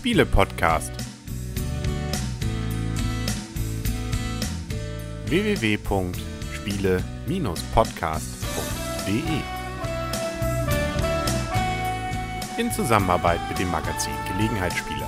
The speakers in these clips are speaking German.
Spiele-Podcast. www.spiele-podcast.de In Zusammenarbeit mit dem Magazin Gelegenheitsspieler.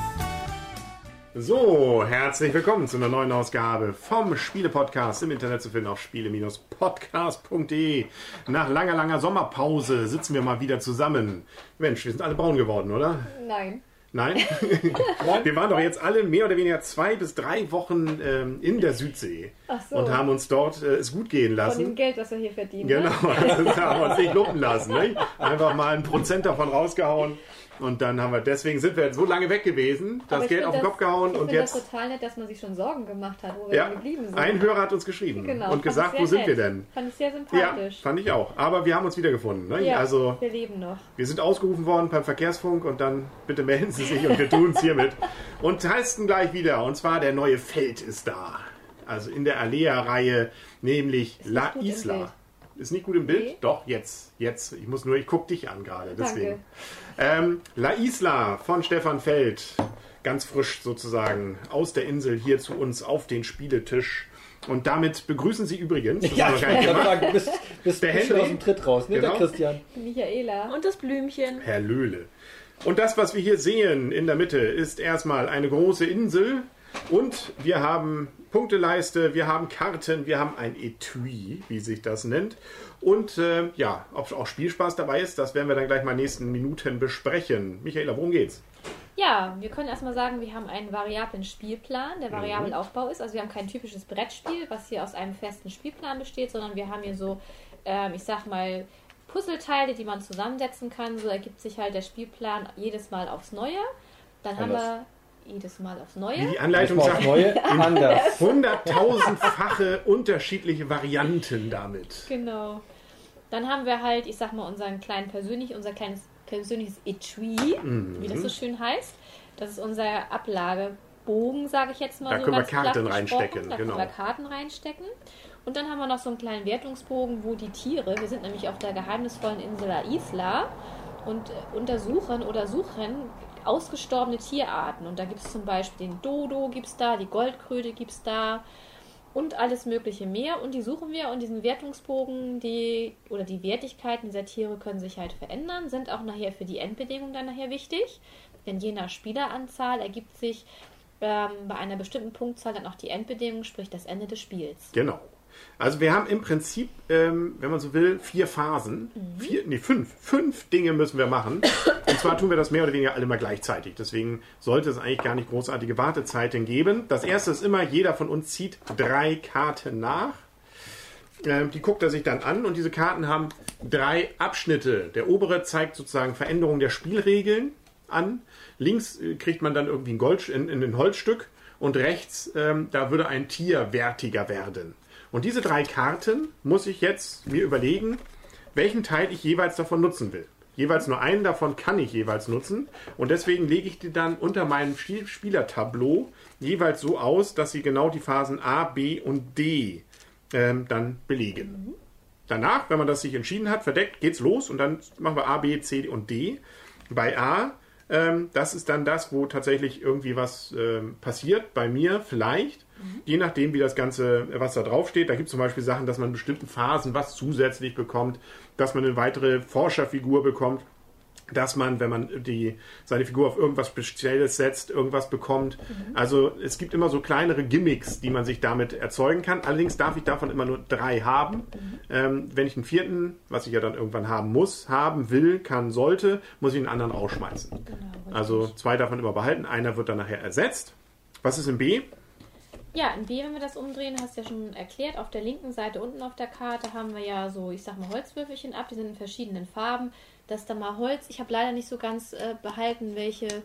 So, herzlich willkommen zu einer neuen Ausgabe vom Spiele-Podcast im Internet zu finden auf spiele-podcast.de. Nach langer, langer Sommerpause sitzen wir mal wieder zusammen. Mensch, wir sind alle braun geworden, oder? Nein. Nein? wir waren doch jetzt alle mehr oder weniger zwei bis drei Wochen ähm, in der Südsee so. und haben uns dort äh, es gut gehen Von dem lassen. Geld, was wir hier verdienen. Genau, Ne? also, da haben wir uns nicht lumpen lassen. Nicht? Einfach mal ein Prozent davon rausgehauen. Und dann haben wir, deswegen sind wir jetzt so lange weg gewesen, das Geld auf den das- Kopf gehauen ich und jetzt. das total nett, dass man sich schon Sorgen gemacht hat, wo wir Ja, geblieben sind. ein Hörer hat uns geschrieben genau, und gesagt, wo sind wir denn? Fand ich sehr Ja, sympathisch. fand ich auch. Aber wir haben uns wiedergefunden. Ne? Ja, Also wir leben noch. wir sind ausgerufen worden beim Verkehrsfunk und dann bitte melden Sie sich und wir tun es hiermit. Und testen gleich wieder. Und zwar der neue Feld ist da. Also in der Alea-Reihe, nämlich La. Isla. Ist nicht gut im Bild? Nee. Doch, jetzt. Jetzt. Ich muss nur, ich gucke dich an gerade. Deswegen. Danke. Ähm, La Isla von Stefan Feld. Ganz frisch sozusagen aus der Insel hier zu uns auf den Spieletisch. Und damit begrüßen Sie übrigens. das Ja, ich wollte gemacht, sagen, du bist, bist Der Henry? aus dem Tritt raus, ne, Genau. der Christian? Michaela. Und das Blümchen. Herr Löhle. Und das, was wir hier sehen in der Mitte, ist erstmal eine große Insel. Und wir haben Punkteleiste, wir haben Karten, wir haben ein Etui, wie sich das nennt. Und äh, ja, ob auch Spielspaß dabei ist, das werden wir dann gleich mal in den nächsten Minuten besprechen. Michaela, worum geht's? Ja, wir können erstmal sagen, wir haben einen variablen Spielplan, Mhm. der variabel Aufbau ist. Also wir haben kein typisches Brettspiel, was hier aus einem festen Spielplan besteht, sondern wir haben hier so, ähm, ich sag mal, Puzzleteile, die man zusammensetzen kann. So ergibt sich halt der Spielplan jedes Mal aufs Neue. Dann haben Anders. wir jedes Mal aufs Wie Neue. die Anleitung sagt, Neue, anders. hunderttausendfache unterschiedliche Varianten damit. Genau. Dann haben wir halt, ich sag mal, unseren kleinen persönlich, unser kleines persönliches Etui, wie das so schön heißt. Das ist unser Ablagebogen, sage ich jetzt mal. Da so können wir Karten reinstecken, Da genau. können wir Karten reinstecken. Und dann haben wir noch so einen kleinen Wertungsbogen, wo die Tiere, wir sind nämlich auf der geheimnisvollen Insel La Isla und äh, untersuchen oder suchen ausgestorbene Tierarten. Und da gibt es zum Beispiel den Dodo, gibt's da, die Goldkröte gibt's da und alles mögliche mehr. Und die suchen wir und diesen Wertungsbogen, die oder die Wertigkeiten dieser Tiere können sich halt verändern, sind auch nachher für die Endbedingung dann nachher wichtig. Denn je nach Spieleranzahl ergibt sich ähm, bei einer bestimmten Punktzahl dann auch die Endbedingung, sprich das Ende des Spiels. Genau. Also wir haben im Prinzip, ähm, wenn man so will, vier Phasen. Vier, nee, fünf. Fünf Dinge müssen wir machen. Und zwar tun wir das mehr oder weniger alle mal gleichzeitig. Deswegen sollte es eigentlich gar nicht großartige Wartezeiten geben. Das erste ist immer, jeder von uns zieht drei Karten nach. Ähm, die guckt er sich dann an und diese Karten haben drei Abschnitte. Der obere zeigt sozusagen Veränderung der Spielregeln an. Links äh, kriegt man dann irgendwie ein, Gold, in, in ein Holzstück und rechts, ähm, da würde ein Tier wertiger werden. Und diese drei Karten muss ich jetzt mir überlegen, welchen Teil ich jeweils davon nutzen will. Jeweils nur einen davon kann ich jeweils nutzen und deswegen lege ich die dann unter meinem Spiel Spielertableau jeweils so aus, dass sie genau die Phasen A, B und D ähm, dann belegen. Danach, wenn man das sich entschieden hat, verdeckt, geht's los und dann machen wir A, B, C und D. Bei A, ähm, das ist dann das, wo tatsächlich irgendwie was ähm, passiert, bei mir vielleicht, je nachdem, wie das Ganze, äh, was da drauf steht. Da gibt es zum Beispiel Sachen, dass man in bestimmten Phasen was zusätzlich bekommt, dass man eine weitere Forscherfigur bekommt dass man, wenn man die, seine Figur auf irgendwas Spezielles setzt, irgendwas bekommt. Also es gibt immer so kleinere Gimmicks, die man sich damit erzeugen kann. Allerdings darf ich davon immer nur drei haben. Ähm, wenn ich einen vierten, was ich ja dann irgendwann haben muss, haben will, kann, sollte, muss ich einen anderen rausschmeißen. Genau. Also zwei davon immer behalten, einer wird dann nachher ersetzt. Was ist in B? Ja, in B, wenn wir das umdrehen, hast du ja schon erklärt, auf der linken Seite unten auf der Karte haben wir ja so, ich sag mal, Holzwürfelchen ab, die sind in verschiedenen Farben. Das ist dann mal Holz. Ich habe leider nicht so ganz äh, behalten, welche,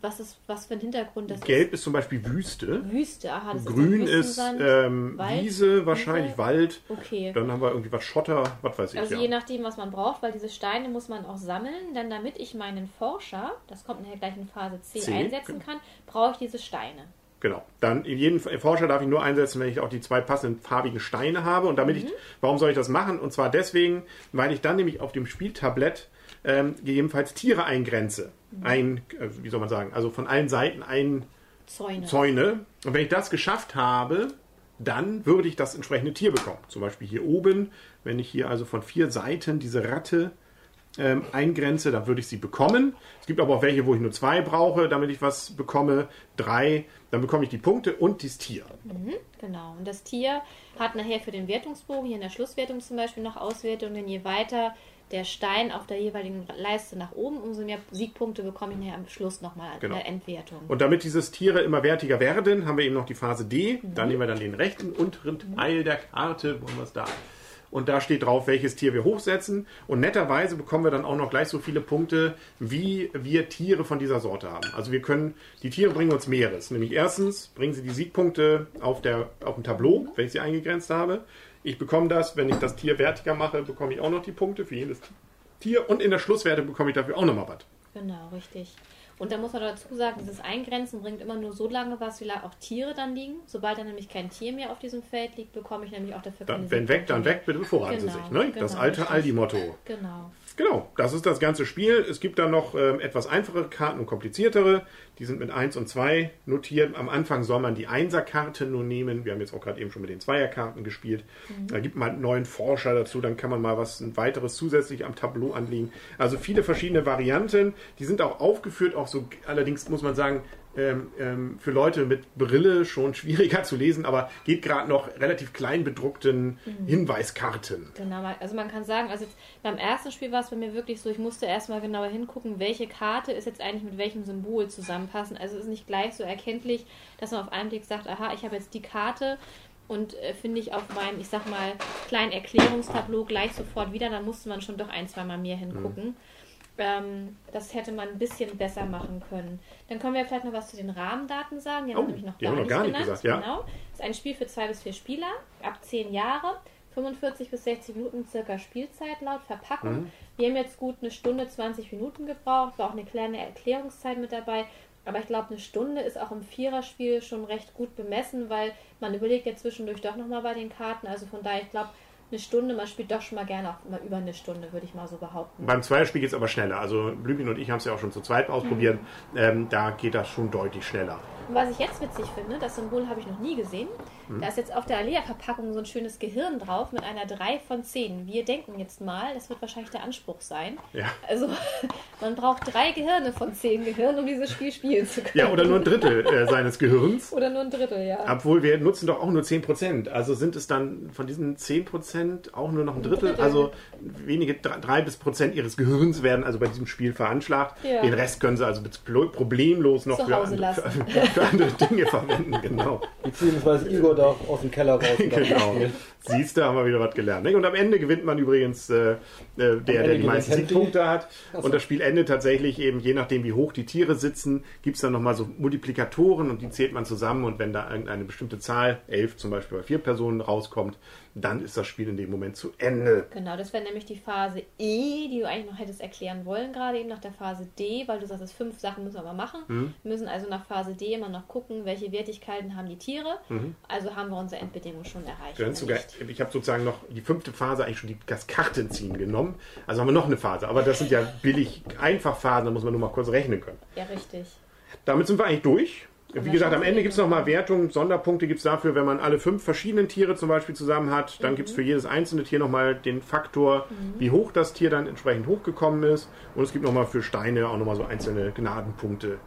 was ist, was für ein Hintergrund das Gelb ist zum Beispiel Wüste. ist. Wüste, aha, das Grün ist, ist ähm, Wald, Wiese, wahrscheinlich Wiese. Wald. Okay. Dann haben wir irgendwie was Schotter, was weiß ich. Also ja. je nachdem, was man braucht, weil diese Steine muss man auch sammeln, denn damit ich meinen Forscher, das kommt nachher gleich in Phase C, C, einsetzen kann, brauche ich diese Steine. Genau. Dann in jeden Forscher darf ich nur einsetzen, wenn ich auch die zwei passenden farbigen Steine habe. Und damit ich, warum soll ich das machen? Und zwar deswegen, weil ich dann nämlich auf dem Spieltablett ähm, gegebenenfalls Tiere eingrenze. Ein, äh, wie soll man sagen, also von allen Seiten ein Zäune. Zäune. Und wenn ich das geschafft habe, dann würde ich das entsprechende Tier bekommen. Zum Beispiel hier oben, wenn ich hier also von vier Seiten diese Ratte ähm, eingrenze, dann würde ich sie bekommen. Es gibt aber auch welche, wo ich nur zwei brauche, damit ich was bekomme. Drei, dann bekomme ich die Punkte und dieses Tier. Genau. Und das Tier hat nachher für den Wertungsbogen, hier in der Schlusswertung zum Beispiel, noch Auswertungen. Je weiter der Stein auf der jeweiligen Leiste nach oben, umso mehr Siegpunkte bekomme ich nachher am Schluss nochmal in Genau. der Endwertung. Und damit dieses Tiere immer wertiger werden, haben wir eben noch die Phase D. Da nehmen wir dann den rechten unteren Teil der Karte, wo haben wir es da? Und da steht drauf, welches Tier wir hochsetzen. Und netterweise bekommen wir dann auch noch gleich so viele Punkte, wie wir Tiere von dieser Sorte haben. Also wir können, die Tiere bringen uns mehres. Nämlich erstens bringen sie die Siegpunkte auf, der, auf dem Tableau, wenn ich sie eingegrenzt habe. Ich bekomme das, wenn ich das Tier wertiger mache, bekomme ich auch noch die Punkte für jedes Tier. Und in der Schlusswerte bekomme ich dafür auch nochmal was. Genau, richtig. Und da muss man dazu sagen, dieses Eingrenzen bringt immer nur so lange was, wie lange auch Tiere dann liegen. Sobald dann nämlich kein Tier mehr auf diesem Feld liegt, bekomme ich nämlich auch dafür Dann, keine wenn weg, dann weg, bitte bevorraten Sie Genau, sich. Ne? das genau, alte richtig. Aldi-Motto. Genau. Genau, das ist das ganze Spiel. Es gibt dann noch ähm, etwas einfachere Karten und kompliziertere. Die sind mit 1 und 2 notiert. Am Anfang soll man die Einserkarte nur nehmen. Wir haben jetzt auch gerade eben schon mit den Zweierkarten gespielt. Da gibt man einen neuen Forscher dazu. Dann kann man mal was ein weiteres zusätzlich am Tableau anlegen. Also viele verschiedene Varianten. Die sind auch aufgeführt. Auch so, allerdings muss man sagen, ähm, ähm, für Leute mit Brille schon schwieriger zu lesen, aber geht gerade noch relativ klein bedruckten Hinweiskarten. Genau, also man kann sagen, also jetzt beim ersten Spiel war es bei mir wirklich so, ich musste erstmal genauer hingucken, welche Karte ist jetzt eigentlich mit welchem Symbol zusammenpassen. Also es ist nicht gleich so erkenntlich, dass man auf einen Blick sagt, aha, ich habe jetzt die Karte und äh, finde ich auf meinem, ich sag mal, kleinen Erklärungstableau gleich sofort wieder, dann musste man schon doch ein, zweimal mehr hingucken. Ähm, das hätte man ein bisschen besser machen können. Dann können wir vielleicht noch was zu den Rahmendaten sagen. Die haben Oh, nämlich noch wir noch gar nicht genannt. gesagt, ja. Genau. Das ist ein Spiel für zwei bis vier Spieler, ab zehn Jahre. 45 bis 60 Minuten circa Spielzeit laut Verpackung. Mhm. Wir haben jetzt gut eine Stunde, 20 Minuten gebraucht, war auch eine kleine Erklärungszeit mit dabei. Aber ich glaube, eine Stunde ist auch im Viererspiel schon recht gut bemessen, weil man überlegt ja zwischendurch doch nochmal bei den Karten. Also von daher, ich glaube, eine Stunde, man spielt doch schon mal gerne auch mal über eine Stunde, würde ich mal so behaupten. Beim Zweierspiel geht es aber schneller. Also Blümchen und ich haben es ja auch schon zu zweit ausprobiert. Mhm. Ähm, da geht das schon deutlich schneller. Und was ich jetzt witzig finde, das Symbol habe ich noch nie gesehen. Mhm. Da ist jetzt auf der Alea-Verpackung so ein schönes Gehirn drauf mit einer 3 von 10. Wir denken jetzt mal, das wird wahrscheinlich der Anspruch sein. Ja. Also man braucht drei Gehirne von 10 Gehirnen, um dieses Spiel spielen zu können. Ja, oder nur ein Drittel äh, seines Gehirns. Oder nur ein Drittel, ja. Obwohl wir nutzen doch auch nur 10%. Also sind es dann von diesen 10% auch nur noch ein Drittel. Drittel. Also wenige drei bis Prozent ihres Gehirns werden also bei diesem Spiel veranschlagt. Ja. Den Rest können sie also problemlos noch für, an- für, für andere Dinge verwenden. Genau. Beziehungsweise Igor darf aus dem Keller raus. genau. Siehst du, haben wir wieder was gelernt. nicht? Und am Ende gewinnt man übrigens äh, äh, der, der die meisten. Siegpunkte hat. So. Und das Spiel endet tatsächlich eben, je nachdem wie hoch die Tiere sitzen, gibt es dann nochmal so Multiplikatoren und die zählt man zusammen. Und wenn da irgendeine bestimmte Zahl, elf zum Beispiel bei vier Personen rauskommt, dann ist das Spiel in dem Moment zu Ende. Genau, das wäre nämlich die Phase E, die du eigentlich noch hättest erklären wollen, gerade eben nach der Phase D, weil du sagst, es fünf Sachen müssen wir aber machen. Mhm. Wir müssen also nach Phase D immer noch gucken, welche Wertigkeiten haben die Tiere. Also haben wir unsere Endbedingung schon erreicht. Oder sogar, ich habe sozusagen noch die fünfte Phase eigentlich schon die, das Kartenziehen genommen. Also haben wir noch eine Phase. Aber das sind ja billig einfach Phasen, da muss man nur mal kurz rechnen können. Ja, richtig. Damit sind wir eigentlich durch. Wie gesagt, am Ende gibt es nochmal Wertungen, Sonderpunkte gibt es dafür, wenn man alle fünf verschiedenen Tiere zum Beispiel zusammen hat. Dann gibt es für jedes einzelne Tier nochmal den Faktor, wie hoch das Tier dann entsprechend hochgekommen ist. Und es gibt nochmal für Steine auch nochmal so einzelne Gnadenpunkte.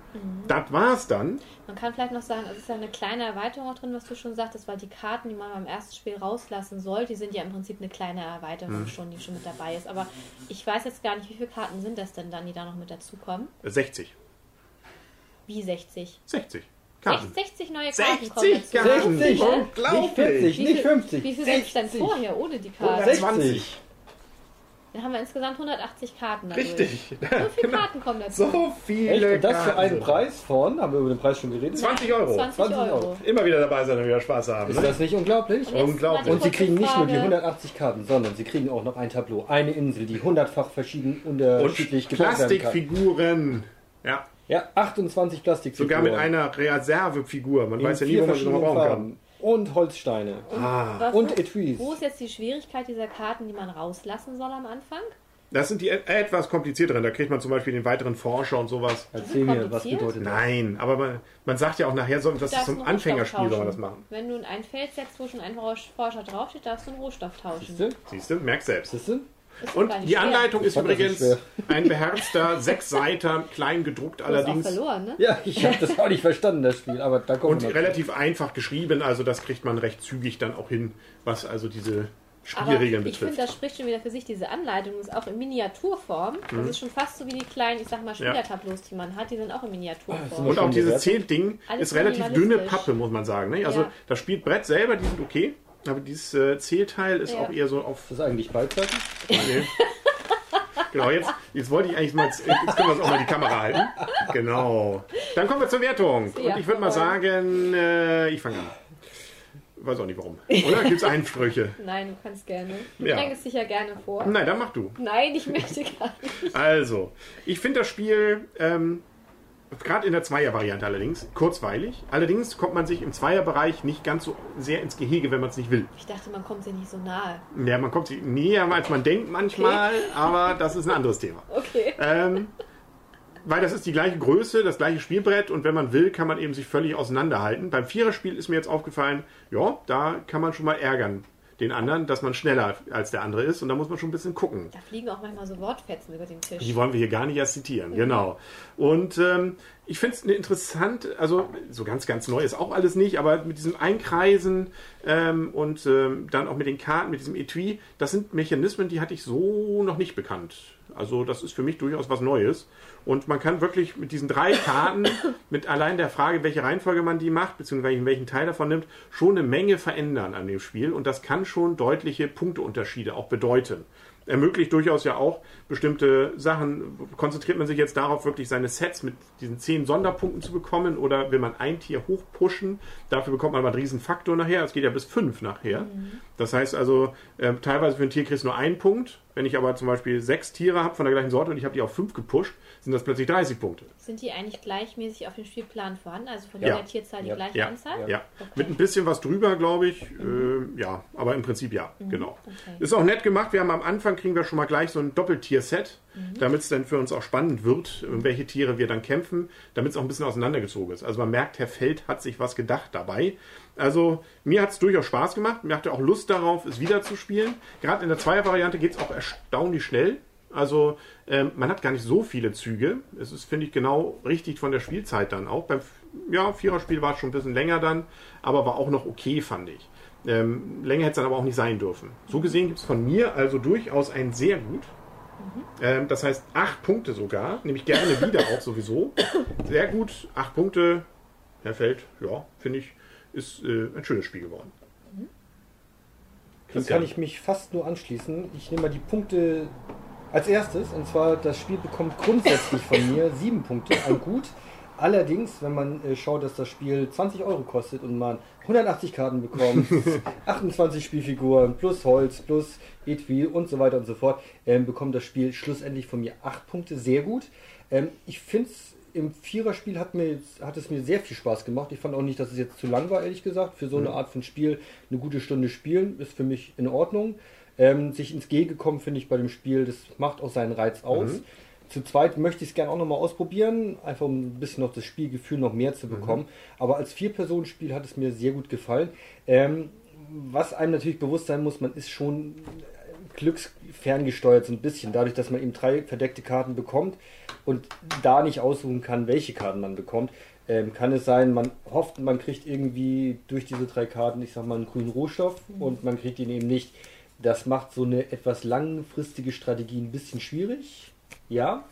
Das war's dann. Man kann vielleicht noch sagen, es ist ja eine kleine Erweiterung auch drin, was du schon sagtest, weil die Karten, die man beim ersten Spiel rauslassen soll, die sind ja im Prinzip eine kleine Erweiterung Mhm. schon, die schon mit dabei ist. Aber ich weiß jetzt gar nicht, wie viele Karten sind das denn dann, die da noch mit dazukommen? 60. Wie 60? 60. Karten. 60 neue Karten 60 kommen dazu. Karten. 60, Unglaublich. nicht 40, Wie nicht viel- 50. Wie viel sind denn 60. vorher ohne die Karten? 120. Dann haben wir insgesamt 180 Karten dadurch. Richtig. So viele Karten kommen dazu. So viele Echt? Und das für einen Preis von, haben wir über den Preis schon geredet? 20 Euro. 20 20 Euro. Euro. Immer wieder dabei sein und wieder Spaß haben. Ist Ne? das nicht unglaublich? Und Unglaublich. Und sie kriegen nicht nur die Frage. 180 Karten, sondern sie kriegen auch noch ein Tableau, eine Insel, die hundertfach verschieden Und unterschiedlich gebaut werden kann. Plastikfiguren. Ja, Ja, 28 Plastikfiguren. sogar mit einer Reservefigur. Man in weiß ja nie, wo man sie noch brauchen kann. Und Holzsteine. Ah. Was- Und Etuis. Wo ist jetzt die Schwierigkeit dieser Karten, die man rauslassen soll am Anfang? Das sind die et- etwas komplizierteren. Da kriegt man zum Beispiel den weiteren Forscher und sowas. Erzähl mir, was bedeutet das? Nein, aber man, man sagt ja auch nachher, so, das ist zum Anfängerspiel, soll man das machen. Wenn du ein Feld setzt, wo schon ein Forscher draufsteht, darfst du einen Rohstoff tauschen. Siehst du? Siehst du, merk selbst. Siehst du? Und die schwer. Anleitung ist das übrigens ein beherzter Sechsseiter, klein gedruckt Du hast auch allerdings. verloren, ne? Ja, ich habe das auch nicht verstanden, das Spiel, aber da kommt Und relativ einfach geschrieben, also das kriegt man recht zügig dann auch hin, was also diese Aber Spielregeln ich finde, betrifft. das spricht schon wieder für sich, diese Anleitung ist auch in Miniaturform. Das Mhm. ist schon fast so wie die kleinen, ich sag mal, Spielertableaus, die man hat, die sind auch in Miniaturform. Und auch dieses? Zählding ist relativ dünne Pappe, muss man sagen. Ne? Also Ja. das Spielbrett selber, die sind okay, aber dieses äh, Zählteil ist Ja. auch eher so auf Das ist eigentlich Beizeiten? Nee. Genau, jetzt, jetzt wollte ich eigentlich mal, jetzt können wir uns auch mal die Kamera halten. Genau. Dann kommen wir zur Wertung. Und Ja, ich würde mal sagen, äh, ich fange an. Weiß auch nicht warum. Oder gibt es Einsprüche? Nein, du kannst gerne. Du Ja. drängst dich ja gerne vor. Nein, dann mach du. Nein, ich möchte gar nicht. Also, ich finde das Spiel, ähm, gerade in der Zweier-Variante allerdings, kurzweilig. Allerdings kommt man sich im Zweierbereich nicht ganz so sehr ins Gehege, wenn man es nicht will. Ich dachte, man kommt sich nicht so nahe. Ja, man kommt sich näher, als man denkt manchmal, aber das ist ein anderes Thema. Okay. Ähm, weil das ist die gleiche Größe, das gleiche Spielbrett und wenn man will, kann man eben sich völlig auseinanderhalten. Beim Viererspiel ist mir jetzt aufgefallen, ja, da kann man schon mal ärgern den anderen, dass man schneller als der andere ist und da muss man schon ein bisschen gucken. Da fliegen auch manchmal so Wortfetzen über den Tisch. Die wollen wir hier gar nicht erst zitieren, genau. Und ähm, ich finde es eine interessant, also so ganz, ganz neu ist auch alles nicht, aber mit diesem Einkreisen ähm, und ähm, dann auch mit den Karten, mit diesem Etui, das sind Mechanismen, die hatte ich so noch nicht bekannt. Also das ist für mich durchaus was Neues. Und man kann wirklich mit diesen drei Karten, mit allein der Frage, welche Reihenfolge man die macht, beziehungsweise welchen Teil davon nimmt, schon eine Menge verändern an dem Spiel. Und das kann schon deutliche Punkteunterschiede auch bedeuten ermöglicht durchaus ja auch bestimmte Sachen. Konzentriert man sich jetzt darauf, wirklich seine Sets mit diesen zehn Sonderpunkten zu bekommen oder will man ein Tier hochpushen? Dafür bekommt man aber einen riesen Faktor nachher. Es geht ja bis fünf nachher. Das heißt also, äh, teilweise für ein Tier kriegst du nur einen Punkt. Wenn ich aber zum Beispiel sechs Tiere habe von der gleichen Sorte und ich habe die auf fünf gepusht, sind das plötzlich 30 Punkte. Sind die eigentlich gleichmäßig auf dem Spielplan vorhanden? Also von Ja. jeder Tierzahl die Ja. gleiche Ja, Anzahl? ja. Okay. Mit ein bisschen was drüber, glaube ich. Äh, ja, aber im Prinzip ja, genau. Okay. Ist auch nett gemacht. Wir haben am Anfang kriegen wir schon mal gleich so ein Doppeltier-Set, damit es dann für uns auch spannend wird, um welche Tiere wir dann kämpfen, damit es auch ein bisschen auseinandergezogen ist. Also man merkt, Herr Feld hat sich was gedacht dabei. Also mir hat es durchaus Spaß gemacht. Mir hatte auch Lust darauf, es wieder zu spielen. Gerade in der Zweier-Variante geht es auch erstaunlich schnell. Also ähm, man hat gar nicht so viele Züge. Es ist, finde ich, genau richtig von der Spielzeit dann auch. Beim ja, Viererspiel war es schon ein bisschen länger dann, aber war auch noch okay, fand ich. Ähm, länger hätte es dann aber auch nicht sein dürfen. So gesehen gibt es von mir also durchaus ein sehr gut. Ähm, das heißt acht Punkte sogar, nehme ich gerne wieder auch sowieso. Sehr gut, acht Punkte. Herr Feld, ja, finde ich, ist äh, ein schönes Spiel geworden. Dann kann ich mich fast nur anschließen. Ich nehme mal die Punkte als erstes. Und zwar, das Spiel bekommt grundsätzlich von mir sieben Punkte, ein Gut. Allerdings, wenn man äh, schaut, dass das Spiel 20 Euro kostet und man 180 Karten bekommt, 28 Spielfiguren plus Holz plus Etui und so weiter und so fort, ähm, bekommt das Spiel schlussendlich von mir acht Punkte. Sehr gut. Ähm, ich finde es im Viererspiel hat, mir, hat es mir sehr viel Spaß gemacht. Ich fand auch nicht, dass es jetzt zu lang war, ehrlich gesagt. Für so eine Art von Spiel eine gute Stunde spielen ist für mich in Ordnung. Ähm, sich ins Gehege kommen, finde ich bei dem Spiel, das macht auch seinen Reiz aus. Zu zweit möchte ich es gerne auch nochmal ausprobieren, einfach um ein bisschen noch das Spielgefühl noch mehr zu bekommen. Aber als Vier-Personen-Spiel hat es mir sehr gut gefallen. Ähm, was einem natürlich bewusst sein muss, man ist schon glücksferngesteuert so ein bisschen, dadurch, dass man eben drei verdeckte Karten bekommt und da nicht aussuchen kann, welche Karten man bekommt, ähm, kann es sein, man hofft, man kriegt irgendwie durch diese drei Karten, ich sag mal, einen grünen Rohstoff und man kriegt ihn eben nicht. Das macht so eine etwas langfristige Strategie ein bisschen schwierig. Ja,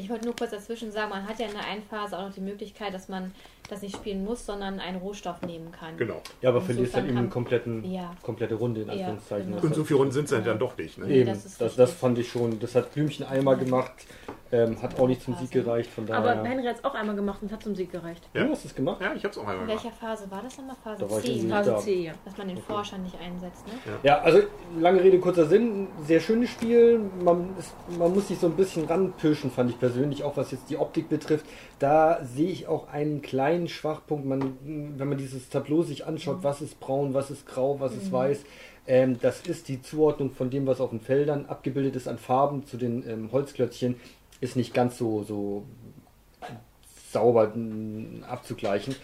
Ich wollte nur kurz dazwischen sagen, man hat ja in der einen Phase auch noch die Möglichkeit, dass man das nicht spielen muss, sondern einen Rohstoff nehmen kann. Genau. ja, aber verlierst dann eben eine kompletten, Ja. komplette Runde in Ja, Anführungszeichen. genau. Das Und so viele Runden sind es dann doch nicht. Ne? Nee, Eben, das das, das, fand ich schon. Das hat Blümchen einmal gemacht. Ähm, hat auch nicht zum Sieg gereicht, von daher. Aber Henry hat es auch einmal gemacht und hat zum Sieg gereicht. ja, hast du es gemacht? Ja, ich hab's auch einmal In gemacht. welcher Phase war das nochmal? Phase Da war ich 10. irgendwie- Phase Ja. C, ja. Dass man den Forscher nicht einsetzt, ne? Ja, also lange Rede, kurzer Sinn. Sehr schönes Spiel. Man, ist, man muss sich so ein bisschen ranpirschen, fand ich persönlich, auch was jetzt die Optik betrifft. Da sehe ich auch einen kleinen Schwachpunkt. Man, wenn man dieses Tableau sich anschaut, was ist braun, was ist grau, was ist weiß. Ähm, das ist die Zuordnung von dem, was auf den Feldern abgebildet ist an Farben zu den ähm, Holzklötzchen, ist nicht ganz so, so sauber mh, abzugleichen.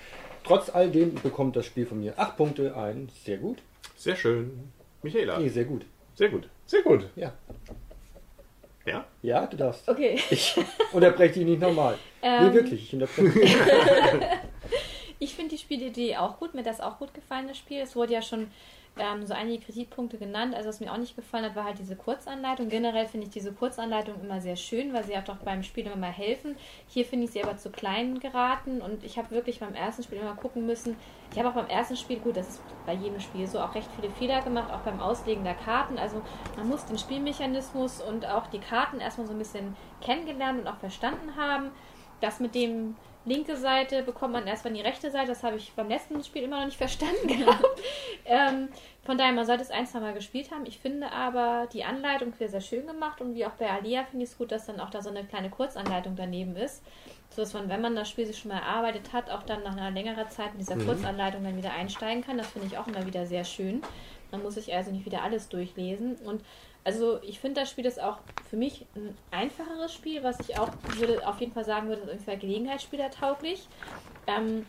Trotz all dem bekommt das Spiel von mir 8 Punkte ein. Sehr gut. Sehr schön. Michaela. Nee, sehr gut. Sehr gut. Sehr gut. Ja. Ja? Ja, du darfst. Okay. Ich unterbreche dich nicht nochmal. Ähm. nee, wirklich, ich unterbreche. Ich finde die Spielidee auch gut. Mir hat das auch gut gefallen, das Spiel. Es wurde ja schon ähm, so einige Kritikpunkte genannt. Also was mir auch nicht gefallen hat, war halt diese Kurzanleitung. Generell finde ich diese Kurzanleitung immer sehr schön, weil sie auch doch beim Spiel immer mal helfen. Hier finde ich sie aber zu klein geraten und ich habe wirklich beim ersten Spiel immer gucken müssen. Ich habe auch beim ersten Spiel, gut, das ist bei jedem Spiel so, auch recht viele Fehler gemacht, auch beim Auslegen der Karten. Also man muss den Spielmechanismus und auch die Karten erstmal so ein bisschen kennengelernt und auch verstanden haben. Das mit dem linke Seite bekommt man erst, wenn die rechte Seite, das habe ich beim letzten Spiel immer noch nicht verstanden gehabt. ähm, von daher, man sollte es ein, zwei Mal gespielt haben. Ich finde aber die Anleitung sehr, sehr schön gemacht und wie auch bei Alia finde ich es gut, dass dann auch da so eine kleine Kurzanleitung daneben ist, sodass man, wenn man das Spiel sich schon mal erarbeitet hat, auch dann nach einer längeren Zeit in dieser Kurzanleitung dann wieder einsteigen kann. Das finde ich auch immer wieder sehr schön. Man muss sich also nicht wieder alles durchlesen und also ich finde das Spiel ist auch für mich ein einfacheres Spiel, was ich auch würde auf jeden Fall sagen würde, ist ungefähr Gelegenheitsspieler tauglich. Ähm,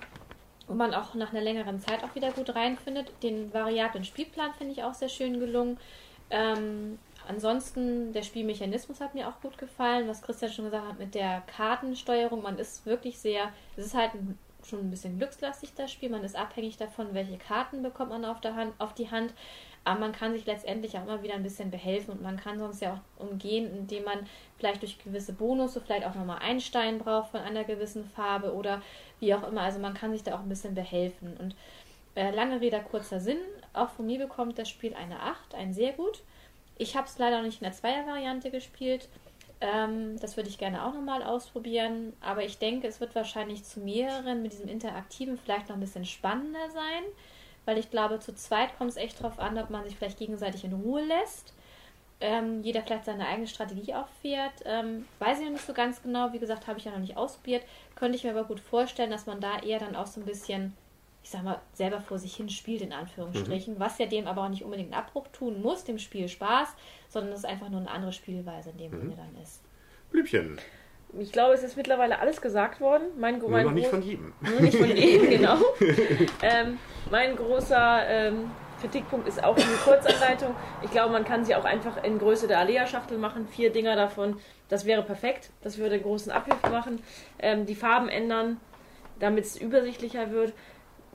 wo man auch nach einer längeren Zeit auch wieder gut reinfindet. Den variablen Spielplan finde ich auch sehr schön gelungen. Ähm, ansonsten, der Spielmechanismus hat mir auch gut gefallen, was Christian schon gesagt hat mit der Kartensteuerung. Man ist wirklich sehr, es ist halt schon ein bisschen glückslastig, das Spiel. Man ist abhängig davon, welche Karten bekommt man auf, der Hand, auf die Hand. Aber man kann sich letztendlich auch immer wieder ein bisschen behelfen und man kann sonst ja auch umgehen, indem man vielleicht durch gewisse Bonus vielleicht auch nochmal einen Stein braucht von einer gewissen Farbe oder wie auch immer. Also man kann sich da auch ein bisschen behelfen. Und äh, lange Rede, kurzer Sinn. Auch von mir bekommt das Spiel eine 8, ein sehr gut. Ich habe es leider noch nicht in der Zweier-Variante gespielt. Ähm, das würde ich gerne auch nochmal ausprobieren. Aber ich denke, es wird wahrscheinlich zu mehreren mit diesem Interaktiven vielleicht noch ein bisschen spannender sein. Weil ich glaube, zu zweit kommt es echt drauf an, ob man sich vielleicht gegenseitig in Ruhe lässt. Ähm, jeder vielleicht seine eigene Strategie auffährt. Ähm, weiß ich noch nicht so ganz genau. Wie gesagt, habe ich ja noch nicht ausprobiert. Könnte ich mir aber gut vorstellen, dass man da eher dann auch so ein bisschen, ich sag mal, selber vor sich hin spielt, in Anführungsstrichen. Was ja dem aber auch nicht unbedingt einen Abbruch tun muss, dem Spiel Spaß, sondern es einfach nur eine andere Spielweise in dem Sinne dann ist. Blübchen. Ich glaube, es ist mittlerweile alles gesagt worden. Mein, Nur mein noch nicht von jedem. Nur nicht von jedem, genau. ähm, mein großer ähm, Kritikpunkt ist auch die Kurzanleitung. Ich glaube, man kann sie auch einfach in Größe der Alea-Schachtel machen. Vier Dinger davon. Das wäre perfekt. Das würde großen Abhilfe machen. Ähm, die Farben ändern, damit es übersichtlicher wird.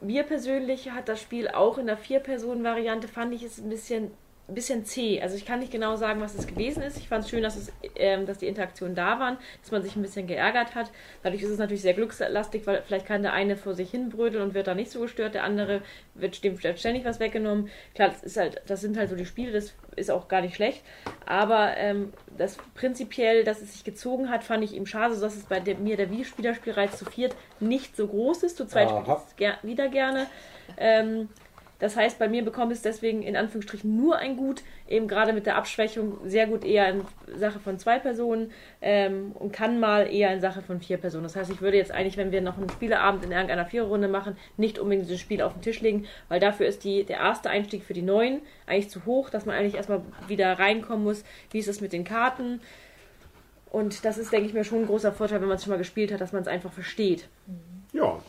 Mir persönlich hat das Spiel auch in der Vier-Personen-Variante, fand ich es ein bisschen, ein bisschen zäh. Also ich kann nicht genau sagen, was es gewesen ist. Ich fand es schön, dass, es, ähm, dass die Interaktionen da waren, dass man sich ein bisschen geärgert hat. Dadurch ist es natürlich sehr glückslastig, weil vielleicht kann der eine vor sich hin brödeln und wird da nicht so gestört, der andere wird dem ständig was weggenommen. Klar, das halt, das sind halt so die Spiele, das ist auch gar nicht schlecht. Aber ähm, das prinzipiell, dass es sich gezogen hat, fand ich eben schade, sodass es bei der, mir der Wiederspielerspielreiz zu viert nicht so groß ist. Zu zweit spiele ich es ger wieder gerne. Ähm, das heißt, bei mir bekommt es deswegen in Anführungsstrichen nur ein Gut, eben gerade mit der Abschwächung sehr gut eher in Sache von zwei Personen ähm, und kann mal eher in Sache von vier Personen. Das heißt, ich würde jetzt eigentlich, wenn wir noch einen Spieleabend in irgendeiner Viererrunde machen, nicht unbedingt dieses Spiel auf den Tisch legen, weil dafür ist die, der erste Einstieg für die Neuen eigentlich zu hoch, dass man eigentlich erstmal wieder reinkommen muss, wie ist es mit den Karten. Und das ist, denke ich mir, schon ein großer Vorteil, wenn man es schon mal gespielt hat, dass man es einfach versteht. Ja,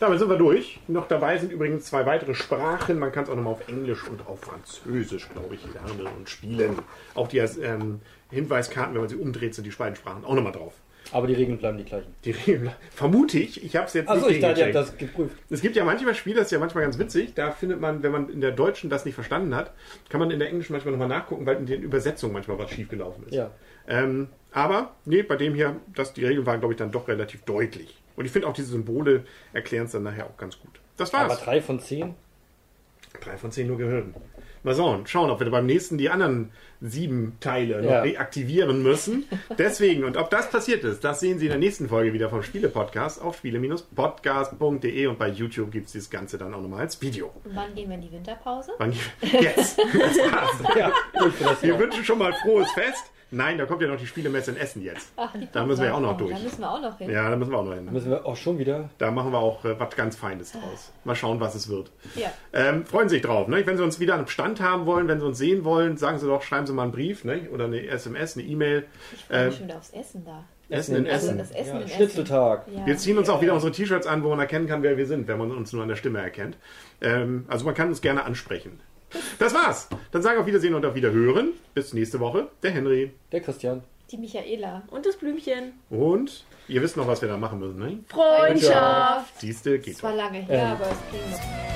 damit sind wir durch. Noch dabei sind übrigens zwei weitere Sprachen. Man kann es auch nochmal auf Englisch und auf Französisch, glaube ich, lernen und spielen. Auch die ähm, Hinweiskarten, wenn man sie umdreht, sind die beiden Sprachen auch nochmal drauf. Aber die Regeln bleiben die gleichen. Die Regeln, vermute ich. Ich habe es jetzt Achso, nicht ich dachte, ihr habt das geprüft. Es gibt ja manchmal Spiele, das ist ja manchmal ganz witzig, da findet man, wenn man in der Deutschen das nicht verstanden hat, kann man in der Englischen manchmal nochmal nachgucken, weil in den Übersetzungen manchmal was schiefgelaufen ist. Ja. Ähm, aber, nee, bei dem hier, das, die Regeln waren, glaube ich, dann doch relativ deutlich. Und ich finde auch diese Symbole erklären es dann nachher auch ganz gut. Das Aber war's. drei von zehn? Drei von zehn nur Gehirn. Mal schauen, schauen, ob wir beim nächsten die anderen sieben Teile noch Ja. reaktivieren müssen. Deswegen, und ob das passiert ist, das sehen Sie in der nächsten Folge wieder vom Spiele-Podcast auf spiele-podcast.de und bei YouTube gibt es das Ganze dann auch nochmal als Video. Und wann gehen wir in die Winterpause? Wann- Jetzt! Das war's. Ja, Wir wünschen schon mal frohes Fest. Nein, da kommt ja noch die Spielemesse in Essen jetzt. Ach, die Da müssen wir ja auch noch durch. Da müssen wir auch noch hin. Ja, da müssen wir auch noch hin. Müssen wir auch schon wieder. Da machen wir auch äh, was ganz Feines draus. Mal schauen, was es wird. Ja. Ähm, freuen Sie sich drauf. Ne? Wenn Sie uns wieder am Stand haben wollen, wenn Sie uns sehen wollen, sagen Sie doch, schreiben Sie mal einen Brief ne? oder eine SMS, eine E-Mail. Ich freue mich Ähm, schon wieder aufs Essen da. Essen in Also Essen. das Essen Ja, in Schnitzeltag. Essen. Ja. Wir ziehen uns auch wieder unsere T-Shirts an, wo man erkennen kann, wer wir sind, wenn man uns nur an der Stimme erkennt. Ähm, also man kann uns gerne ansprechen. Das war's. Dann sagen wir auf Wiedersehen und auf Wiederhören. Bis nächste Woche. Der Henry. Der Christian. Die Michaela. Und das Blümchen. Und ihr wisst noch, was wir da machen müssen, ne? Freundschaft. Siehste, geht Es war lange her, Ähm. aber es ging noch.